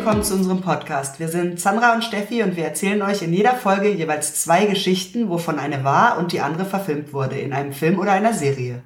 willkommen zu unserem Podcast. Wir sind Sandra und Steffi und wir erzählen euch in jeder Folge jeweils zwei Geschichten, wovon eine wahr und die andere verfilmt wurde, in einem Film oder einer Serie.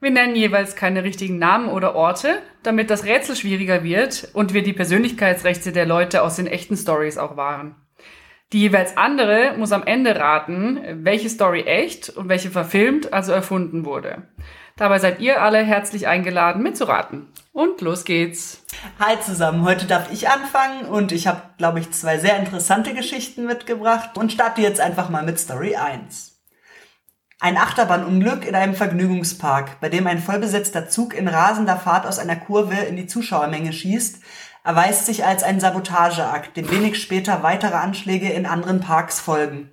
Wir nennen jeweils keine richtigen Namen oder Orte, damit das Rätsel schwieriger wird und wir die Persönlichkeitsrechte der Leute aus den echten Stories auch wahren. Die jeweils andere muss am Ende raten, welche Story echt und welche verfilmt, also erfunden wurde. Dabei seid ihr alle herzlich eingeladen mitzuraten. Und los geht's. Hi zusammen, heute darf ich anfangen und ich habe, glaube ich, zwei sehr interessante Geschichten mitgebracht und starte jetzt einfach mal mit Story 1. Ein Achterbahnunglück in einem Vergnügungspark, bei dem ein vollbesetzter Zug in rasender Fahrt aus einer Kurve in die Zuschauermenge schießt, erweist sich als ein Sabotageakt, dem wenig später weitere Anschläge in anderen Parks folgen.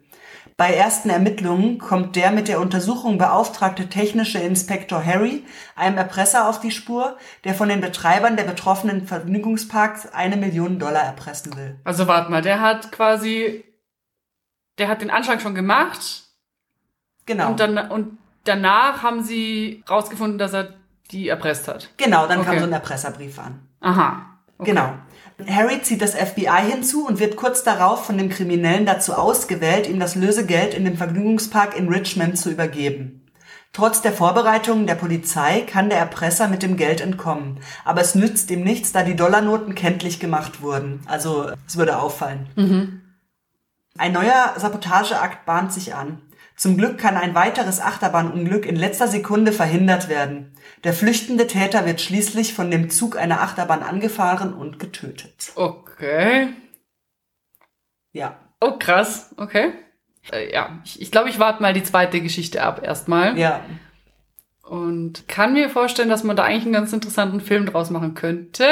Bei ersten Ermittlungen kommt der mit der Untersuchung beauftragte technische Inspektor Harry einem Erpresser auf die Spur, der von den Betreibern der betroffenen Vergnügungsparks eine Million Dollar erpressen will. Also warte mal, der hat quasi, der hat den Anschlag schon gemacht. Genau. Und, dann, und danach haben sie rausgefunden, dass er die erpresst hat. Genau, dann kam Okay. so ein Erpresserbrief an. Aha. Okay. Genau. Harry zieht das FBI hinzu und wird kurz darauf von dem Kriminellen dazu ausgewählt, ihm das Lösegeld in dem Vergnügungspark in Richmond zu übergeben. Trotz der Vorbereitungen der Polizei kann der Erpresser mit dem Geld entkommen. Aber es nützt ihm nichts, da die Dollarnoten kenntlich gemacht wurden. Also es würde auffallen. Ein neuer Sabotageakt bahnt sich an. Zum Glück kann ein weiteres Achterbahnunglück in letzter Sekunde verhindert werden. Der flüchtende Täter wird schließlich von dem Zug einer Achterbahn angefahren und getötet. Okay. Ja. Oh, krass. Okay. Äh, ja, ich, ich glaube, ich warte mal die zweite Geschichte ab erstmal. Ja. Und kann mir vorstellen, dass man da eigentlich einen ganz interessanten Film draus machen könnte.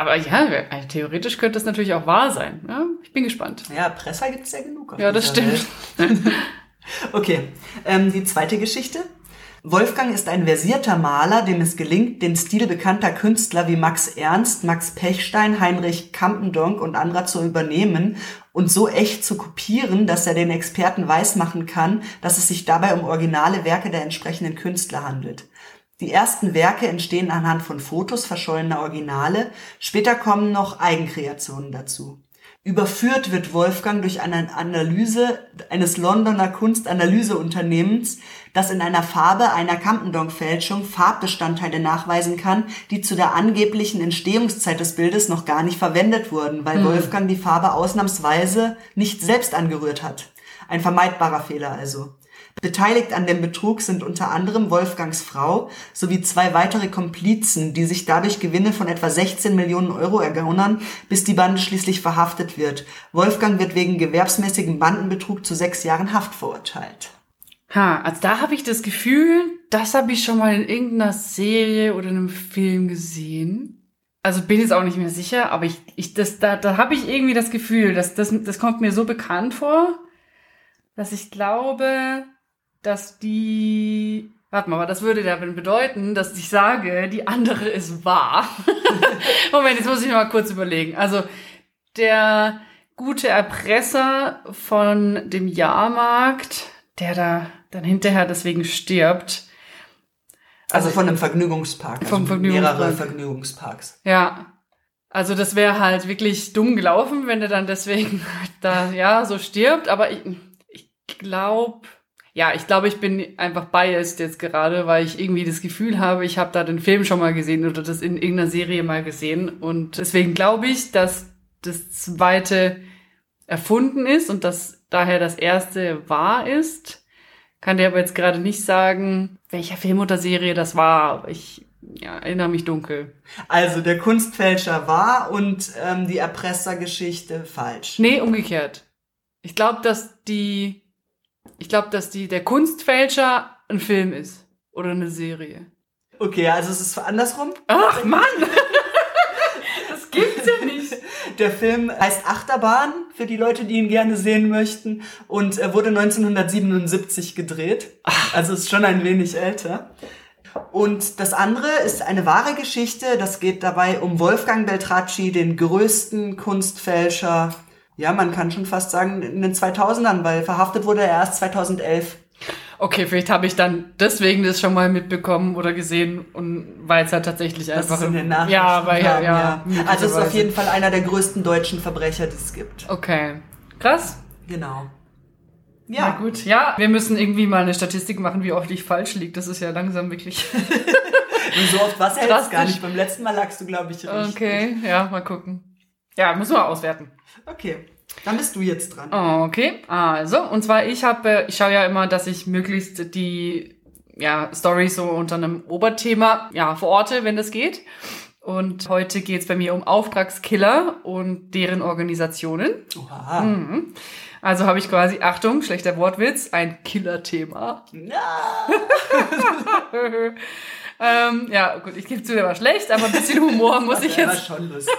Aber ja, also theoretisch könnte das natürlich auch wahr sein. Ja, ich bin gespannt. Ja, Presser gibt's ja genug. Ja, das stimmt. Okay, ähm, die zweite Geschichte. Wolfgang ist ein versierter Maler, dem es gelingt, den Stil bekannter Künstler wie Max Ernst, Max Pechstein, Heinrich Kampendonk und anderer zu übernehmen und so echt zu kopieren, dass er den Experten weismachen kann, dass es sich dabei um originale Werke der entsprechenden Künstler handelt. Die ersten Werke entstehen anhand von Fotos verschollener Originale, später kommen noch Eigenkreationen dazu. Überführt wird Wolfgang durch eine Analyse eines Londoner Kunstanalyseunternehmens, das in einer Farbe einer Campendonk-Fälschung Farbbestandteile nachweisen kann, die zu der angeblichen Entstehungszeit des Bildes noch gar nicht verwendet wurden, weil Wolfgang die Farbe ausnahmsweise nicht selbst angerührt hat. Ein vermeidbarer Fehler also. Beteiligt an dem Betrug sind unter anderem Wolfgangs Frau sowie zwei weitere Komplizen, die sich dadurch Gewinne von etwa 16 Millionen Euro ergaunern, bis die Bande schließlich verhaftet wird. Wolfgang wird wegen gewerbsmäßigem Bandenbetrug zu sechs Jahren Haft verurteilt. Ha, also da habe ich das Gefühl, das habe ich schon mal in irgendeiner Serie oder einem Film gesehen. Also bin jetzt auch nicht mehr sicher, aber ich, ich das, da, da habe ich irgendwie das Gefühl, dass das, das kommt mir so bekannt vor, dass ich glaube, dass die. Warte mal, aber das würde dann bedeuten, dass ich sage, die andere ist wahr. Moment, jetzt muss ich mal kurz überlegen. Also der gute Erpresser von dem Jahrmarkt, der da dann hinterher deswegen stirbt. Also von einem Vergnügungspark. Vom also Vergnügungspark. Mehrere Vergnügungsparks. Ja. Also das wäre halt wirklich dumm gelaufen, wenn der dann deswegen da ja so stirbt. Aber ich, ich glaube, ja, ich glaube, ich bin einfach biased jetzt gerade, weil ich irgendwie das Gefühl habe, ich habe da den Film schon mal gesehen oder das in irgendeiner Serie mal gesehen. Und deswegen glaube ich, dass das zweite erfunden ist und dass daher das erste wahr ist. Kann dir aber jetzt gerade nicht sagen, welcher Film oder Serie das war. Aber ich ja, erinnere mich dunkel. Also der Kunstfälscher war und ähm, die Erpressergeschichte falsch. Nee, umgekehrt. Ich glaube, dass die, ich glaube, dass die, der Kunstfälscher ein Film ist. Oder eine Serie. Okay, also es ist andersrum. Ach, Mann! das gibt's ja nicht. Der Film heißt Achterbahn, für die Leute, die ihn gerne sehen möchten, und er wurde 1977 gedreht. Also ist schon ein wenig älter. Und das andere ist eine wahre Geschichte. Das geht dabei um Wolfgang Beltracci, den größten Kunstfälscher. Ja, man kann schon fast sagen in den 2000ern, weil verhaftet wurde er erst 2011. Okay, vielleicht habe ich dann deswegen das schon mal mitbekommen oder gesehen und weil es halt tatsächlich Das einfach ist in den Nachrichten ja, weil ja, ja, Also es ist auf jeden Fall einer der größten deutschen Verbrecher, die es gibt. Okay, krass. Genau. Na Ja, gut, ja, wir müssen irgendwie mal eine Statistik machen, wie oft ich falsch liege. Das ist ja langsam wirklich. und so oft was hältst gar nicht. Beim letzten Mal lagst du, glaube ich, richtig. Okay, ja, mal gucken. Ja, müssen wir auswerten. Okay, dann bist du jetzt dran. Okay, also, und zwar ich habe, ich schaue ja immer, dass ich möglichst die ja, Story so unter einem Oberthema ja, verorte, wenn das geht. Und heute geht's bei mir um Auftragskiller und deren Organisationen. Oha. Mhm. Also habe ich quasi, Achtung, schlechter Wortwitz, ein Killer-Thema. Ja. ähm, ja, gut, ich gebe zu, der war schlecht, aber ein bisschen Humor muss ich Das war jetzt schon lustig.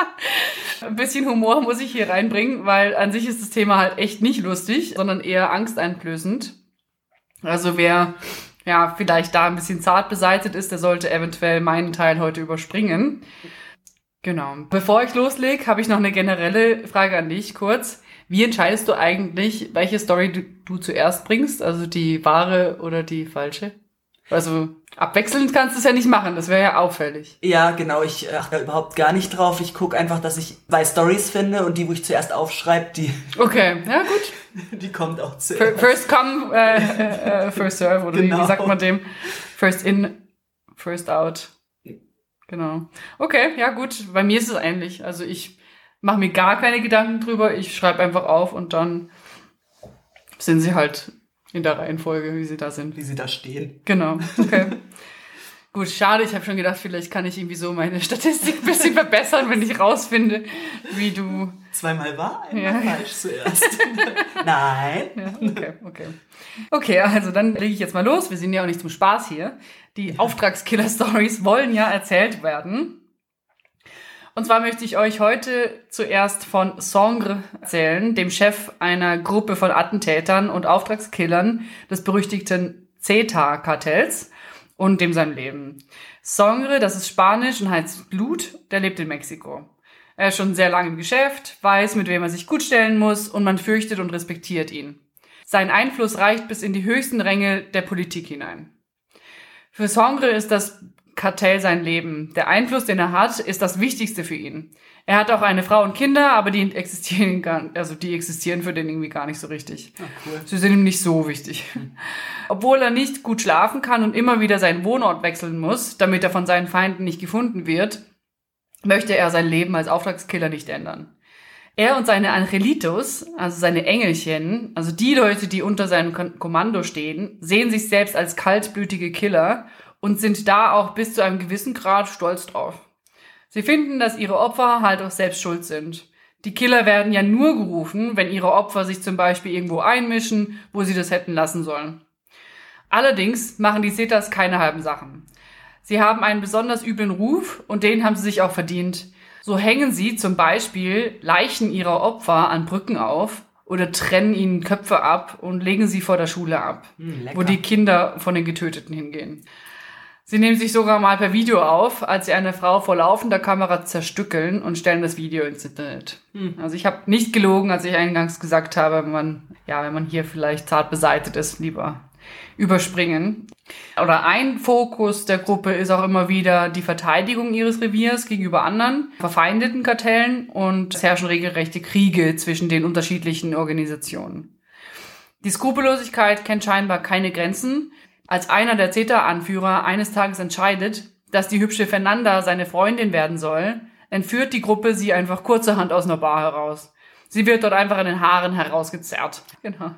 Ein bisschen Humor muss ich hier reinbringen, weil an sich ist das Thema halt echt nicht lustig, sondern eher angsteinflößend. Also wer ja vielleicht da ein bisschen zart beseitigt ist, der sollte eventuell meinen Teil heute überspringen. Genau. Bevor ich loslege, habe ich noch eine generelle Frage an dich kurz. Wie entscheidest du eigentlich, welche Story du, du zuerst bringst? Also die wahre oder die falsche? Also abwechselnd kannst du es ja nicht machen, das wäre ja auffällig. Ja, genau, ich äh, achte da überhaupt gar nicht drauf. Ich gucke einfach, dass ich zwei Stories finde und die, wo ich zuerst aufschreibe, die, Okay, ja gut. die kommt auch zuerst. First come, äh, äh, äh, first serve, oder wie- Genau. wie sagt man dem? First in, first out. Genau. Okay, ja gut. Bei mir ist es ähnlich. Also ich mache mir gar keine Gedanken drüber. Ich schreibe einfach auf und dann sind sie halt in der Reihenfolge, wie sie da sind. Wie sie da stehen. Genau. Okay. Gut, schade. Ich habe schon gedacht, vielleicht kann ich irgendwie so meine Statistik ein bisschen verbessern, wenn ich rausfinde, wie du Zweimal wahr, einmal Ja. falsch zuerst. Nein. Ja, okay, okay. Okay, also dann lege ich jetzt mal los. Wir sind ja auch nicht zum Spaß hier. Die Auftragskiller-Stories wollen ja erzählt werden. Und zwar möchte ich euch heute zuerst von Songre erzählen, dem Chef einer Gruppe von Attentätern und Auftragskillern des berüchtigten CETA-Kartells und dem sein Leben. Songre, das ist Spanisch und heißt Blut, der lebt in Mexiko. Er ist schon sehr lange im Geschäft, weiß, mit wem er sich gut stellen muss und man fürchtet und respektiert ihn. Sein Einfluss reicht bis in die höchsten Ränge der Politik hinein. Für Songre ist das Kartell sein Leben. Der Einfluss, den er hat, ist das Wichtigste für ihn. Er hat auch eine Frau und Kinder, aber die existieren gar, also die existieren für den irgendwie gar nicht so richtig. Ah, cool. Sie sind ihm nicht so wichtig. Obwohl er nicht gut schlafen kann und immer wieder seinen Wohnort wechseln muss, damit er von seinen Feinden nicht gefunden wird, möchte er sein Leben als Auftragskiller nicht ändern. Er und seine Angelitos, also seine Engelchen, also die Leute, die unter seinem Kommando stehen, sehen sich selbst als kaltblütige Killer und sind da auch bis zu einem gewissen Grad stolz drauf. Sie finden, dass ihre Opfer halt auch selbst schuld sind. Die Killer werden ja nur gerufen, wenn ihre Opfer sich zum Beispiel irgendwo einmischen, wo sie das hätten lassen sollen. Allerdings machen die Cetas keine halben Sachen. Sie haben einen besonders üblen Ruf und den haben sie sich auch verdient. So hängen sie zum Beispiel Leichen ihrer Opfer an Brücken auf oder trennen ihnen Köpfe ab und legen sie vor der Schule ab, Hm, lecker. wo die Kinder von den Getöteten hingehen. Sie nehmen sich sogar mal per Video auf, als sie eine Frau vor laufender Kamera zerstückeln und stellen das Video ins Internet. Also ich habe nicht gelogen, als ich eingangs gesagt habe, wenn man, ja, wenn man hier vielleicht zart beseitigt ist, lieber überspringen. Oder ein Fokus der Gruppe ist auch immer wieder die Verteidigung ihres Reviers gegenüber anderen verfeindeten Kartellen und es herrschen regelrechte Kriege zwischen den unterschiedlichen Organisationen. Die Skrupellosigkeit kennt scheinbar keine Grenzen. Als einer der CETA-Anführer eines Tages entscheidet, dass die hübsche Fernanda seine Freundin werden soll, entführt die Gruppe sie einfach kurzerhand aus einer Bar heraus. Sie wird dort einfach in den Haaren herausgezerrt. Genau.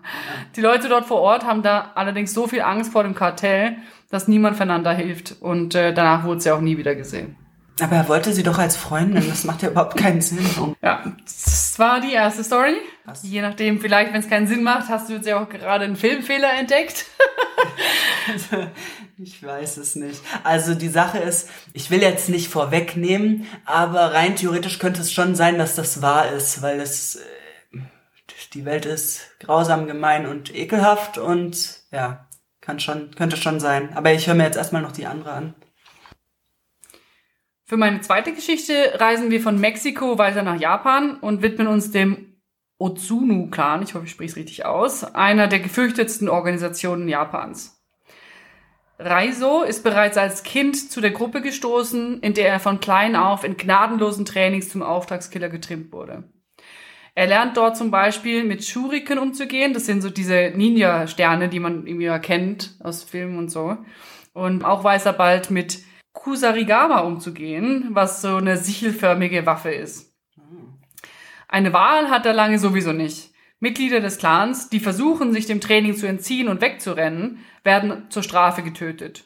Die Leute dort vor Ort haben da allerdings so viel Angst vor dem Kartell, dass niemand Fernanda hilft und äh, danach wurde sie auch nie wieder gesehen. Aber er wollte sie doch als Freundin. Das macht ja überhaupt keinen Sinn. Ja, das war die erste Story. Was? Je nachdem, vielleicht, wenn es keinen Sinn macht, hast du jetzt ja auch gerade einen Filmfehler entdeckt. Ich weiß es nicht. Also die Sache ist, ich will jetzt nicht vorwegnehmen, aber rein theoretisch könnte es schon sein, dass das wahr ist, weil es äh, die Welt ist grausam, gemein und ekelhaft und ja, kann schon, könnte schon sein. Aber ich höre mir jetzt erstmal noch die andere an. Für meine zweite Geschichte reisen wir von Mexiko weiter nach Japan und widmen uns dem Otsunu-Clan, ich hoffe, ich spreche es richtig aus, einer der gefürchtetsten Organisationen Japans. Raizo ist bereits als Kind zu der Gruppe gestoßen, in der er von klein auf in gnadenlosen Trainings zum Auftragskiller getrimmt wurde. Er lernt dort zum Beispiel mit Shuriken umzugehen. Das sind so diese Ninja-Sterne, die man irgendwie kennt aus Filmen und so. Und auch weiß er bald mit Kusarigama umzugehen, was so eine sichelförmige Waffe ist. Eine Wahl hat er lange sowieso nicht. Mitglieder des Clans, die versuchen, sich dem Training zu entziehen und wegzurennen, werden zur Strafe getötet.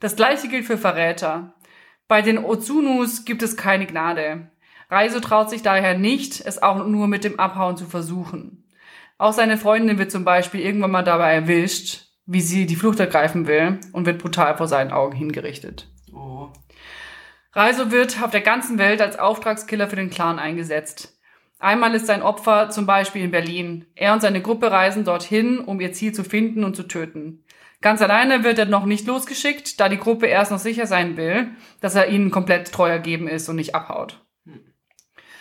Das gleiche gilt für Verräter. Bei den Otsunus gibt es keine Gnade. Reiso traut sich daher nicht, es auch nur mit dem Abhauen zu versuchen. Auch seine Freundin wird zum Beispiel irgendwann mal dabei erwischt, wie sie die Flucht ergreifen will und wird brutal vor seinen Augen hingerichtet. Reiso wird auf der ganzen Welt als Auftragskiller für den Clan eingesetzt. Einmal ist sein Opfer zum Beispiel in Berlin. Er und seine Gruppe reisen dorthin, um ihr Ziel zu finden und zu töten. Ganz alleine wird er noch nicht losgeschickt, da die Gruppe erst noch sicher sein will, dass er ihnen komplett treu ergeben ist und nicht abhaut.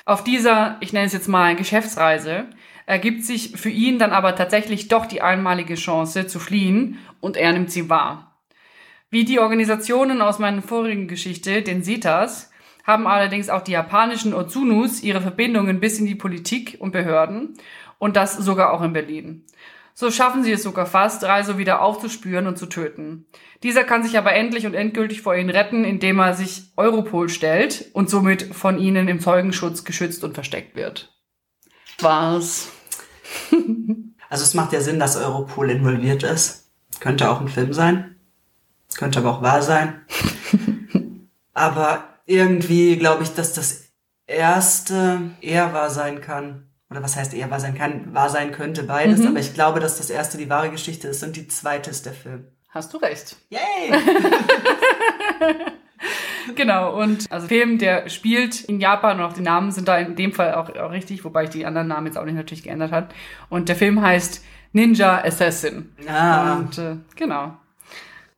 Auf dieser, ich nenne es jetzt mal Geschäftsreise, ergibt sich für ihn dann aber tatsächlich doch die einmalige Chance zu fliehen und er nimmt sie wahr. Wie die Organisationen aus meiner vorigen Geschichte, den Sitas, haben allerdings auch die japanischen Otsunus ihre Verbindungen bis in die Politik und Behörden und das sogar auch in Berlin. So schaffen sie es sogar fast, Reiso wieder aufzuspüren und zu töten. Dieser kann sich aber endlich und endgültig vor ihnen retten, indem er sich Europol stellt und somit von ihnen im Zeugenschutz geschützt und versteckt wird. Was? Also es macht ja Sinn, dass Europol involviert ist. Könnte auch ein Film sein. Könnte aber auch wahr sein. aber irgendwie glaube ich, dass das erste eher wahr sein kann. Oder was heißt eher wahr sein kann? Wahr sein könnte beides. Mhm. Aber ich glaube, dass das erste die wahre Geschichte ist und die zweite ist der Film. Hast du recht. Yay! Genau, und also Film, der spielt in Japan und auch die Namen sind da in dem Fall auch, auch richtig, wobei ich die anderen Namen jetzt auch nicht natürlich geändert hat. Und der Film heißt Ninja Assassin. Ah. Und äh, genau.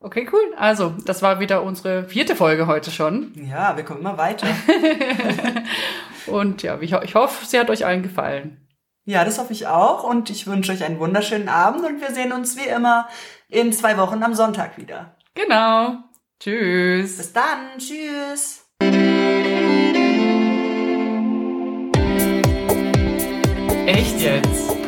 Okay, cool. Also, das war wieder unsere vierte Folge heute schon. Ja, wir kommen immer weiter. Und ja, ich, ho ich hoffe, sie hat euch allen gefallen. Ja, das hoffe ich auch. Und ich wünsche euch einen wunderschönen Abend und wir sehen uns wie immer in zwei Wochen am Sonntag wieder. Genau. Tschüss. Bis dann. Tschüss. Echt jetzt?